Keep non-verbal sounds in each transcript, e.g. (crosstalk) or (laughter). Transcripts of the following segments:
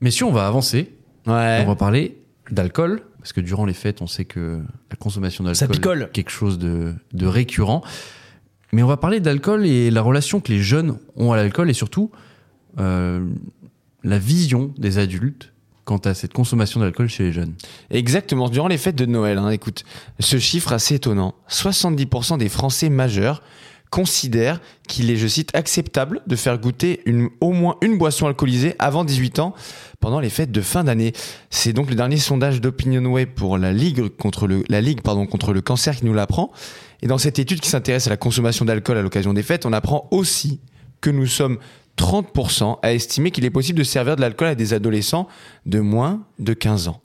Messieurs, on va avancer. Ouais. On va parler d'alcool, parce que durant les fêtes, on sait que la consommation d'alcool est quelque chose de, de récurrent. Mais on va parler d'alcool et la relation que les jeunes ont à l'alcool et surtout euh, la vision des adultes quant à cette consommation d'alcool chez les jeunes. Exactement, durant les fêtes de Noël, hein, écoute, ce chiffre assez étonnant, 70% des Français majeurs considèrent qu'il est, je cite, acceptable de faire goûter une, au moins une boisson alcoolisée avant 18 ans pendant les fêtes de fin d'année. C'est donc le dernier sondage d'OpinionWay pour la Ligue contre le, la Ligue, pardon, contre le cancer qui nous l'apprend. Et dans cette étude qui s'intéresse à la consommation d'alcool à l'occasion des fêtes, on apprend aussi que nous sommes 30% à estimer qu'il est possible de servir de l'alcool à des adolescents de moins de 15 ans.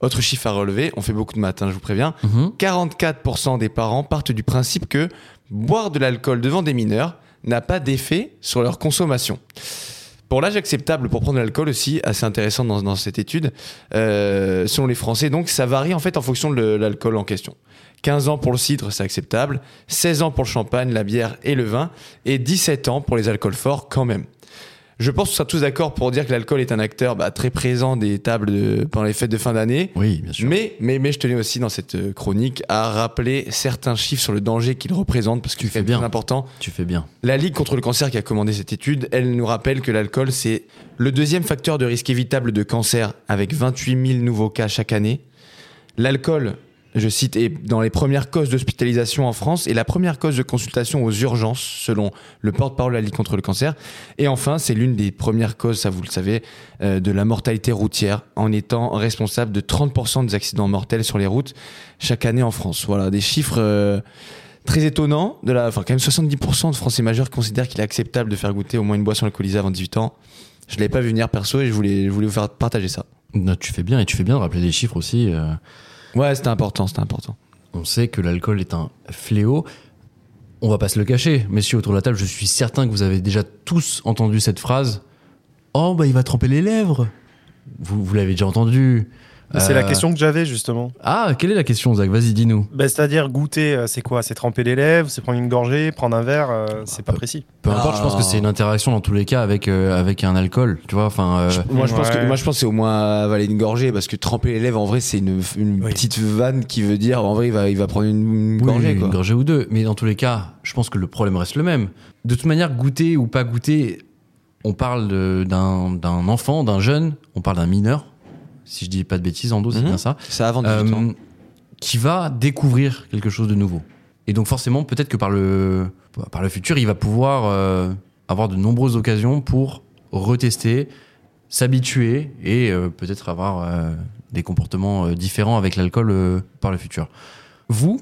Autre chiffre à relever, on fait beaucoup de maths, hein, je vous préviens. 44% des parents partent du principe que boire de l'alcool devant des mineurs n'a pas d'effet sur leur consommation. Pour l'âge acceptable pour prendre de l'alcool aussi, assez intéressant dans, dans cette étude, euh, selon les Français, donc ça varie en fait en fonction de l'alcool en question. 15 ans pour le cidre, c'est acceptable, 16 ans pour le champagne, la bière et le vin, et 17 ans pour les alcools forts quand même. Je pense qu'on sera tous d'accord pour dire que l'alcool est un acteur bah, très présent des tables de- pendant les fêtes de fin d'année. Oui, bien sûr. Mais, mais, mais je tenais aussi dans cette euh, chronique à rappeler certains chiffres sur le danger qu'il représente parce que fais c'est bien. bien important. Tu fais bien. La Ligue contre le cancer qui a commandé cette étude, elle nous rappelle que l'alcool, c'est le deuxième facteur de risque évitable de cancer avec 28 000 nouveaux cas chaque année. L'alcool, je cite, est dans les premières causes d'hospitalisation en France et la première cause de consultation aux urgences selon le porte-parole de la Ligue contre le cancer. Et enfin, c'est l'une des premières causes, ça vous le savez, euh, de la mortalité routière en étant responsable de 30% des accidents mortels sur les routes chaque année en France. Voilà, des chiffres... euh, très étonnant de la enfin quand même 70% de Français majeurs considèrent qu'il est acceptable de faire goûter au moins une boisson alcoolisée avant 18 ans. Je l'avais pas vu venir perso et je voulais je voulais vous faire partager ça. Non, tu fais bien et tu fais bien de rappeler des chiffres aussi. euh, Ouais, c'était important, c'était important. on sait que l'alcool est un fléau. On va pas se le cacher, messieurs autour de la table, je suis certain que vous avez déjà tous entendu cette phrase. Oh bah il va tremper les lèvres. Vous, vous l'avez déjà entendu. C'est la Euh, question que j'avais justement. Ah, quelle est la question, Zach? Vas-y, dis-nous. Bah, C'est-à-dire goûter, euh, c'est quoi? C'est tremper les lèvres, c'est prendre une gorgée, prendre un verre, euh, c'est pas peu- précis. Peu importe, Ah. je pense que c'est une interaction dans tous les cas avec, euh, avec un alcool, tu vois. Enfin, euh, Moi je pense que moi je pense que c'est au moins avaler une gorgée parce que tremper les lèvres en vrai c'est une, une Oui. petite vanne qui veut dire en vrai il va il va prendre une, une oui, gorgée quoi. une gorgée ou deux. Mais dans tous les cas, je pense que le problème reste le même. De toute manière, goûter ou pas goûter, on parle d'un enfant, d'un jeune, on parle d'un mineur. Si je dis pas de bêtises, Ando, c'est Mhm. bien ça. C'est avant 18 ans. Euh, qui va découvrir quelque chose de nouveau. Et donc forcément, peut-être que par le, par le futur, il va pouvoir euh, avoir de nombreuses occasions pour retester, s'habituer et euh, peut-être avoir euh, des comportements différents avec l'alcool par le futur. Vous,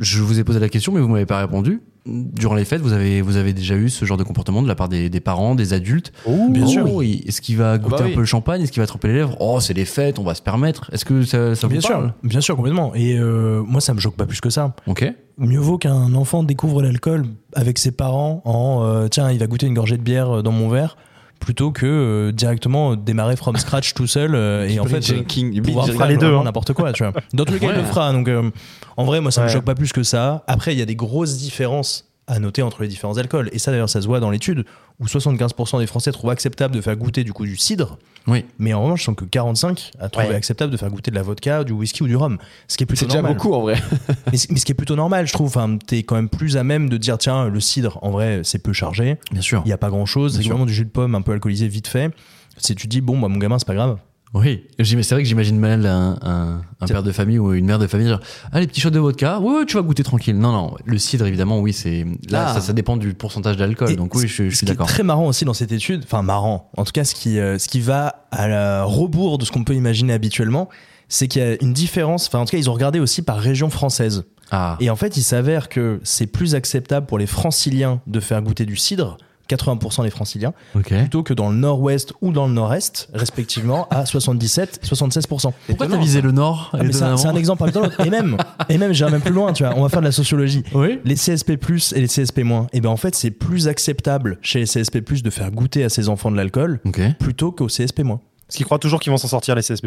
je vous ai posé la question, mais vous m'avez pas répondu. Durant les fêtes, vous avez, vous avez déjà eu ce genre de comportement de la part des, des parents, des adultes Bien Oh, sûr. Est-ce qu'il va goûter bah un oui. peu le champagne? Est-ce qu'il va tremper les lèvres? Oh, c'est les fêtes, on va se permettre. Est-ce que ça, ça vous Bien parle? Sûr, bien sûr, complètement. Et euh, moi, ça me choque pas plus que ça. Ok. Mieux vaut qu'un enfant découvre l'alcool avec ses parents en euh, tiens, il va goûter une gorgée de bière euh, dans mon verre, plutôt que euh, directement démarrer from scratch tout seul euh, et en fait euh, du pouvoir faire les deux, hein. n'importe quoi, tu vois. Dans tous les cas, il le fera. Donc, euh, en vrai, moi, ça me choque pas plus que ça. Après, il y a des grosses différences à noter entre les différents alcools. Et ça, d'ailleurs, ça se voit dans l'étude où 75% des Français trouvent acceptable de faire goûter du coup du cidre. Oui. Mais en revanche, je sens que 45 a trouvé Ouais. acceptable de faire goûter de la vodka, du whisky ou du rhum. Ce qui est plutôt C'est déjà beaucoup en vrai. (laughs) Mais, ce qui est plutôt normal, je trouve. Enfin, t'es quand même plus à même de dire tiens, le cidre, en vrai, c'est peu chargé. Bien sûr. Il y a pas grand chose. C'est vraiment du jus de pomme un peu alcoolisé vite fait. Si tu dis bon, bah, mon gamin, c'est pas grave. Oui. C'est vrai que j'imagine mal un, un- un père de famille ou une mère de famille dire Ah, les petits shots de vodka, ouais, ouais, tu vas goûter tranquille. Non, non. Le cidre, évidemment, oui, c'est. Là, Ah. ça, ça dépend du pourcentage d'alcool. Donc, oui, je, je ce suis qui est d'accord. très marrant aussi dans cette étude, enfin marrant, en tout cas ce qui, euh, ce qui va à la rebours de ce qu'on peut imaginer habituellement, c'est qu'il y a une différence, enfin en tout cas ils ont regardé aussi par région française. Ah. Et en fait il s'avère que c'est plus acceptable pour les franciliens de faire goûter du cidre, 80% des franciliens, plutôt que dans le nord-ouest ou dans le nord-est, respectivement, à 77, 76%. Pourquoi t'as visé le Nord Ah, c'est un, exemple parmi d'autres. Et même, et même j'irai même plus loin, tu vois, on va faire de la sociologie Oui. les CSP+ et les CSP-, et ben en fait, c'est plus acceptable chez les CSP+ de faire goûter à ses enfants de l'alcool plutôt qu'aux CSP-. Parce qu'ils croient toujours qu'ils vont s'en sortir, les CSP.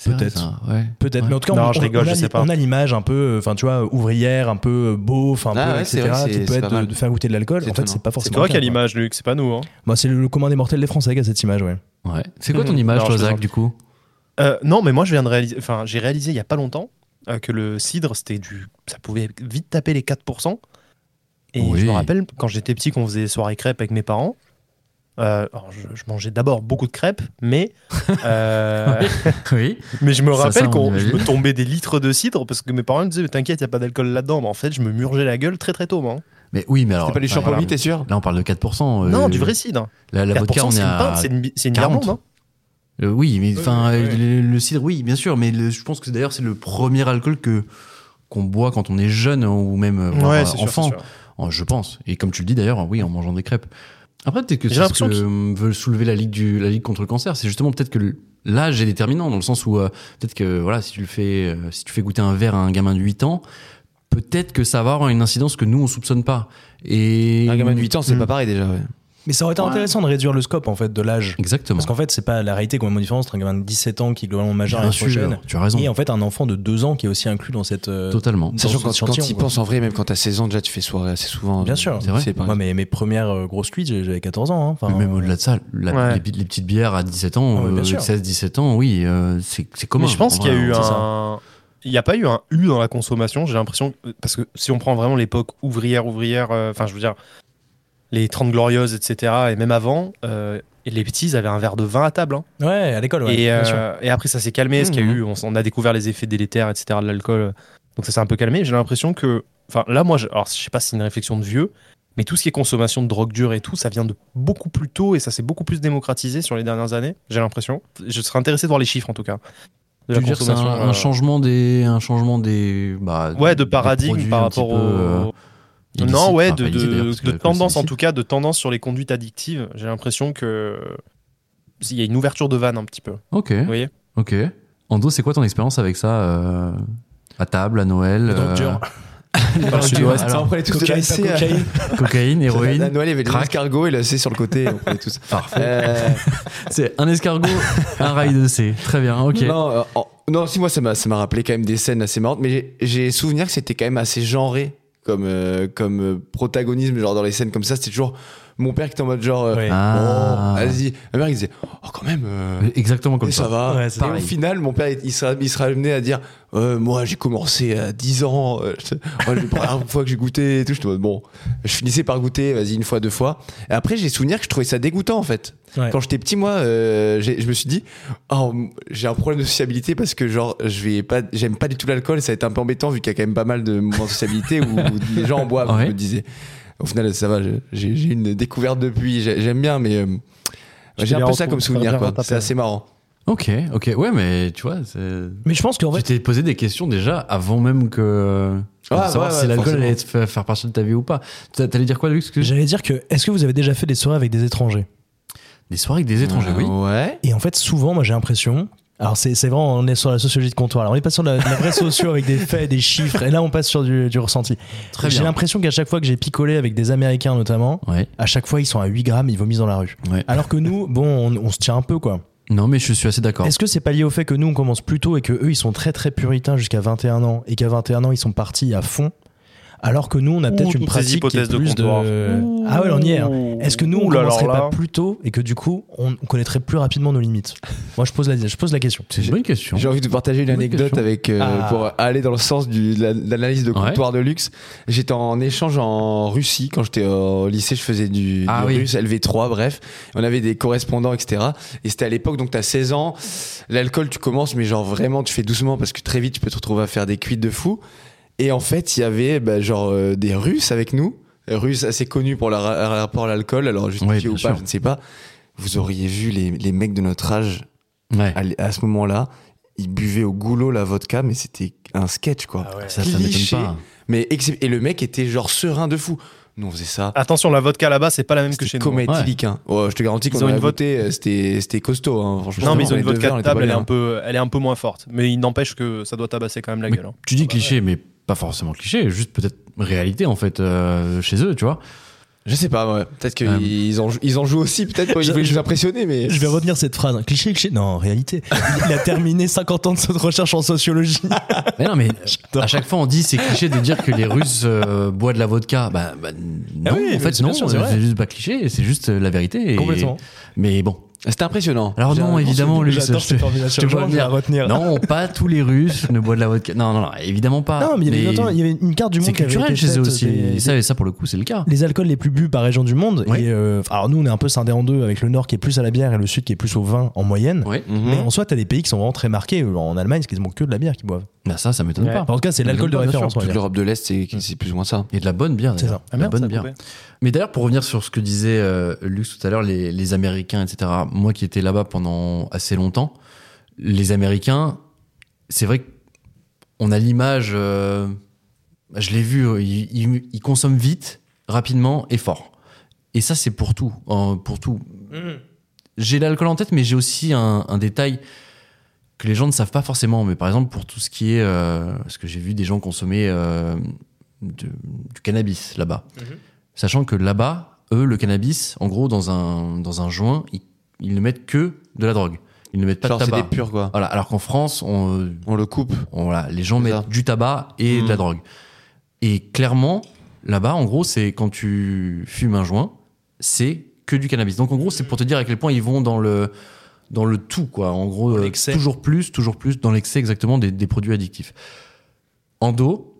C'est Peut-être. ouais. Peut-être, Ouais. mais en tout cas, Non, on, je rigole, on a, je sais pas. on a l'image un peu, enfin, tu vois, ouvrière, un peu beau, enfin, Ah ouais, c'est etc., vrai qui c'est- peut c'est être pas de, faire goûter de l'alcool. C'est En fait, c'est pas C'est forcément. toi le qui as l'image, Luc, c'est pas nous. Hein. Bah, c'est le, le commun des mortels des Français qui a cette image, ouais. Ouais. C'est quoi ton (laughs) image, toi, Zach, du coup? Euh, non, mais moi, je viens de réaliser. Enfin, j'ai réalisé il y a pas longtemps euh, que le cidre, c'était du. Ça pouvait vite taper les 4%. Et Oui. je me rappelle, quand j'étais petit, qu'on faisait des soirées crêpes avec mes parents. Euh, alors, je, je mangeais d'abord beaucoup de crêpes, mais (laughs) euh, Oui. mais je me rappelle qu'on je me tombais des litres de cidre parce que mes parents me disaient mais t'inquiète, il y a pas d'alcool là-dedans. Mais en fait, je me murgeais la gueule très très tôt, moi. Mais oui, mais alors. C'est pas du voilà. t'es sûr? Là, on parle de 4%. euh, Non, du vrai cidre. La, la 4%, vodka, on est c'est une à. pinte, c'est une, c'est une 40. Irlande, hein. Euh, oui, mais enfin. Le, le cidre, oui, bien sûr, mais le- je pense que d'ailleurs, c'est le premier alcool que qu'on boit quand on est jeune ou même Ouais, sûr, enfant. sûr. Je pense. Et comme tu le dis d'ailleurs, oui, en mangeant des crêpes. Après, peut-être que c'est ce que veut soulever la ligue du la ligue contre le cancer. C'est justement peut-être que l'âge est déterminant dans le sens où euh, peut-être que voilà, si tu le fais, euh, si tu fais goûter un verre à un gamin de 8 ans, peut-être que ça va avoir une incidence que nous on soupçonne pas. Et Un gamin de 8 ans, c'est Mm. pas pareil déjà. ouais. Mais ça aurait été Ouais. intéressant de réduire le scope, en fait, de l'âge. Exactement. Parce qu'en fait, c'est pas la réalité complètement différente entre un gamin de 17 ans qui est globalement majeur Bien l'année sûr, prochaine tu as raison. et en fait un enfant de 2 ans qui est aussi inclus dans cette. euh, Totalement. dans Sachant ce quand, quand échantillon, tu y quoi. penses en vrai, même quand t'as 16 ans, déjà tu fais soirée assez souvent. Bien euh, sûr. C'est vrai. Moi, mes, mes premières euh, grosses cuites, j'avais 14 ans. hein. Enfin, Mais même au-delà de ça, la- Ouais. les, les petites bières à 17 ans, Ah euh, sûr. 16-17 ans, oui, euh, c'est c'est commun. Mais je pense en qu'il y a eu hein. un. Il n'y a pas eu un U dans la consommation, j'ai l'impression. Parce que si on prend vraiment l'époque ouvrière, ouvrière, euh, enfin, je veux dire, les 30 glorieuses, etc., et même avant, euh, et les petits, ils avaient un verre de vin à table. hein. Ouais, à l'école, ouais. et, euh, et après, ça s'est calmé, ce qu'il y a Mhm. eu, on, s- on a découvert les effets délétères, etc., de l'alcool. Donc ça s'est un peu calmé. J'ai l'impression que. Enfin, là, moi, je, alors, je sais pas si c'est une réflexion de vieux, mais tout ce qui est consommation de drogue dure et tout, ça vient de beaucoup plus tôt et ça s'est beaucoup plus démocratisé sur les dernières années, j'ai l'impression. Je serais intéressé de voir les chiffres, en tout cas. De Tu veux dire c'est un, un euh, changement des, un changement des, bah, Ouais, de paradigme par rapport peu, au. euh. Non, ouais, Enfin, de, de, de tendance en tout cas, de tendance sur les conduites addictives. J'ai l'impression que il y a une ouverture de vanne un petit peu. Ok, Vous voyez ok. Ando, c'est quoi ton expérience avec ça euh, à table, à Noël euh. (laughs) Dans le sud-ouest, alors, on prenait tous de Cocaïne, (laughs) cocaïne. cocaïne, À héroïne. Noël, il y avait des escargots et l'AC sur le côté. on prenait tous. (laughs) Parfait. Euh, C'est un escargot, un rail de C. Très bien, ok. Non, euh, en- non, si moi ça m'a ça m'a rappelé quand même des scènes assez marrantes, mais j'ai- j'ai souvenir que c'était quand même assez genré comme euh, comme euh, protagonisme, genre dans les scènes comme ça, c'était toujours mon père qui était en mode genre, euh, Ouais. Ah. oh, vas-y, ma mère il disait, oh quand même. euh, Exactement comme et ça. ça va. Ouais, c'est et au pareil. final, mon père, il sera, il sera amené à dire euh, Moi, j'ai commencé à 10 ans. euh, je- moi, la première fois que j'ai goûté et tout, je te bon, je finissais par goûter, vas-y, une fois, deux fois. Et après, j'ai souvenir que je trouvais ça dégoûtant, en fait. Ouais. Quand j'étais petit, moi, euh, j'ai- je me suis dit Oh, j'ai un problème de sociabilité parce que, genre, je vais pas, j'aime pas du tout l'alcool et ça va être un peu embêtant vu qu'il y a quand même pas mal de moments de sociabilité où les gens en boivent, Ouais. je me disais. Au final, ça va, j'ai une découverte depuis, j'ai- j'aime bien, mais. euh, j'ai un peu ça comme souvenir, quoi. C'est assez marrant. Ok, ok. Ouais, mais tu vois, c'est- Mais je pense qu'en tu fait, t'es posé des questions déjà avant même que. Ah, de savoir ouais, si ouais, l'alcool forcément. allait te faire faire partie de ta vie ou pas. T'a- T'allais dire quoi, que- j'allais dire que est-ce que vous avez déjà fait des soirées avec des étrangers? Des soirées avec des étrangers, oui. Ouais. Et en fait, souvent, moi j'ai l'impression. Alors, c'est c'est vraiment, on est sur la sociologie de comptoir. Alors, on est pas sur la, la vraie (laughs) socio avec des faits, des chiffres. Et là, on passe sur du, du ressenti. Très J'ai l'impression qu'à chaque fois que j'ai picolé avec des Américains, notamment, Ouais, à chaque fois, ils sont à 8 grammes, ils vomissent dans la rue. ouais. Alors que nous, bon, on, on se tient un peu, quoi. Non, mais je suis assez d'accord. Est-ce que c'est pas lié au fait que nous, on commence plus tôt et que eux, ils sont très très puritains jusqu'à 21 ans et qu'à 21 ans, ils sont partis à fond alors que nous, on a peut-être une pratique qui est hypothèses de plus comptoir. Ah ouais, on y est. hein. Est-ce que nous, on Ouh là là commencerait là. pas plus tôt et que du coup, on on connaîtrait plus rapidement nos limites? Moi, je pose la, je pose la question. C'est une bonne question. J'ai envie de partager une anecdote question. avec euh, Ah. pour aller dans le sens du- de la- de l'analyse de Ouais. comptoir de luxe. J'étais en échange en Russie quand j'étais au lycée, je faisais du, Ah du oui. russe LV3, bref. On avait des correspondants, etc. Et c'était à l'époque, donc t'as 16 ans, l'alcool tu commences, mais genre vraiment tu fais doucement parce que très vite tu peux te retrouver à faire des cuites de fou. Et en fait, il y avait bah, genre euh, des Russes avec nous, Russes assez connus pour leur ra- rapport à l'alcool, alors justifié Ouais, ou pas, sûr. je ne sais pas. Vous auriez vu les, les mecs de notre âge Ouais. à, ce moment-là, ils buvaient au goulot la vodka, mais c'était un sketch, quoi. Ça, ça m'étonne cliché. pas. Mais et le mec était genre serein de fou. Nous, on faisait ça. Attention, la vodka là-bas, c'est pas la même que chez nous. comme hein. éthylique, hein. Oh, je te garantis Ils qu'on ont a une voté, c'était c'était costaud. Hein. Franchement, Non, mais ils on ont une vodka verres, de table, elle est un peu, elle est un peu moins forte. Mais il n'empêche que ça doit tabasser quand même la Mais gueule. hein. Tu dis cliché, mais pas forcément cliché, juste peut-être réalité en fait euh, chez eux, tu vois. Je sais pas, ouais. Peut-être qu'ils Euh. en, ils en jouent aussi, peut-être pour nous impressionner, mais. Je vais retenir cette phrase. un Cliché, cliché. Non, en réalité, il a terminé 50 ans de cette recherche en sociologie. Mais non, mais à chaque fois on dit c'est cliché de dire que les Russes euh, boivent de la vodka. Bah, bah, non, Ah oui, en fait c'est non, c'est juste pas cliché, c'est juste la vérité. et- Complètement. Mais bon. C'était impressionnant. Alors non, évidemment, Luc, J'adore je te- cette je te venir. retenir. Non, pas tous les Russes ne boivent de la vodka. Non, non, non, évidemment pas. Non, mais il y avait, attends, il y avait une carte du c'est monde qui avait culturel chez eux aussi. des- Et ça, et ça, pour le coup, c'est le cas. les alcools les plus bu par région du monde. Et euh, alors nous, on est un peu scindé en deux avec le nord qui est plus à la bière et le sud qui est plus au vin en moyenne. Mhm. Mais en soi, t'as des pays qui sont vraiment très marqués. En Allemagne, c'est quasiment que de la bière qu'ils boivent. Bah ça, ça m'étonne Ouais. pas. En tout cas, c'est Mais l'alcool de référence. Toute l'Europe de l'Est, c'est c'est plus ou moins ça. Et de la bonne bière. C'est ça. La bonne bière. Mais d'ailleurs, pour revenir sur ce que disait euh, Lux tout à l'heure, les Américains, etc. Moi qui étais là-bas pendant assez longtemps, les Américains, c'est vrai qu'on a l'image, euh, je l'ai vu, ils, ils- ils consomment vite, rapidement et fort. Et ça, c'est pour tout. euh, pour tout. J'ai l'alcool en tête, mais j'ai aussi un, un détail que les gens ne savent pas forcément. Mais par exemple, pour tout ce qui est. euh, parce que j'ai vu des gens consommer euh, de- du cannabis là-bas. Sachant que là-bas, eux, le cannabis, en gros, dans un, dans un joint, ils, ils ne mettent que de la drogue. Ils ne mettent pas Genre, de c'est tabac. des purs, quoi. Voilà, alors qu'en France, on, On le coupe. on- voilà, les gens C'est mettent ça. du tabac et de la Mm. drogue. Et clairement, là-bas, en gros, c'est quand tu fumes un joint, c'est que du cannabis. Donc en gros, c'est pour te dire à quel point ils vont dans le dans le tout, quoi. En gros, euh, toujours plus, toujours plus dans l'excès exactement des, des produits addictifs. Endo,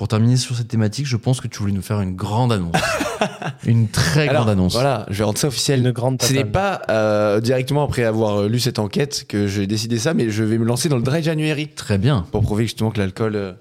pour terminer sur cette thématique, je pense que tu voulais nous faire une grande annonce, (laughs) une très Alors, grande annonce. Voilà, je vais rendre ça officiel. Une grande Ce n'est pas euh, directement après avoir lu cette enquête que j'ai décidé ça, mais je vais me lancer dans le dry January Très bien. pour prouver justement que l'alcool euh,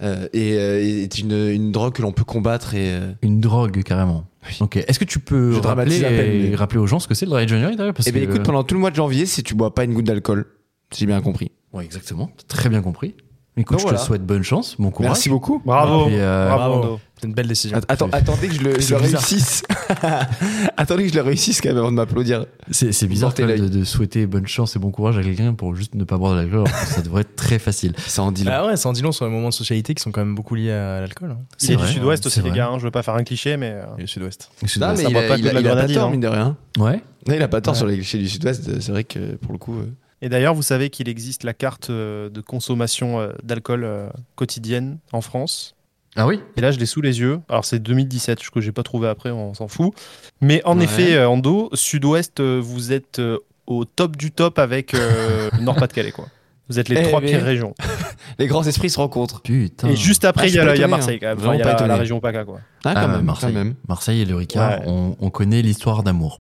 euh, est, euh, est une, une drogue que l'on peut combattre et euh, Une drogue carrément. Ok. Est-ce que tu peux Je rappeler, à peine, mais- rappeler aux gens ce que c'est le dry January d'ailleurs parce Eh bien, écoute, pendant tout le mois de janvier, si tu bois pas une goutte d'alcool, si j'ai bien compris. Ouais, exactement. Très bien compris. Écoute, Donc je voilà. te souhaite bonne chance, bon courage. Merci beaucoup. Bravo. Et euh, Bravo, bravo. Ando. C'est une belle décision. Att- Attends, attendez que je le, je réussisse. (laughs) attendez que je le réussisse quand même avant de m'applaudir. C'est, bizarre quand même de, de souhaiter bonne chance et bon courage à quelqu'un pour juste ne pas boire de l'alcool. ça devrait être très facile. Ça en dit long. Ah ouais, ça en dit long sur les moments de socialité qui sont quand même beaucoup liés à l'alcool. hein. C'est du sud-ouest aussi, les gars. hein. Je veux pas faire un cliché, mais. euh, le sud-ouest. Non, mais ça il, a, pas il de la il a pas grenadine, tort, hein. mine de rien. Ouais. Non, il a pas tort sur les clichés du sud-ouest. C'est vrai que pour le coup. Et d'ailleurs, vous savez qu'il existe la carte euh, de consommation euh, d'alcool euh, quotidienne en France. Ah oui? Et là, je l'ai sous les yeux. Alors, c'est 2017, ce que j'ai pas trouvé après, on s'en fout. Mais en Ouais. effet, en dos, sud-ouest, vous êtes au top du top avec euh, le (laughs) Nord-Pas-de-Calais, quoi. Vous êtes les Eh trois mais- pires régions. (laughs) Les grands esprits se rencontrent. Putain. Et juste Ah, après, je il y, a y Marseille, hein. quand même. Vraiment Enfin, il y a pas la, la région PACA, quoi. Ah, Ah, quand même, Marseille. quand même. Marseille et le Ricard, Ouais. on, on connaît l'histoire d'amour.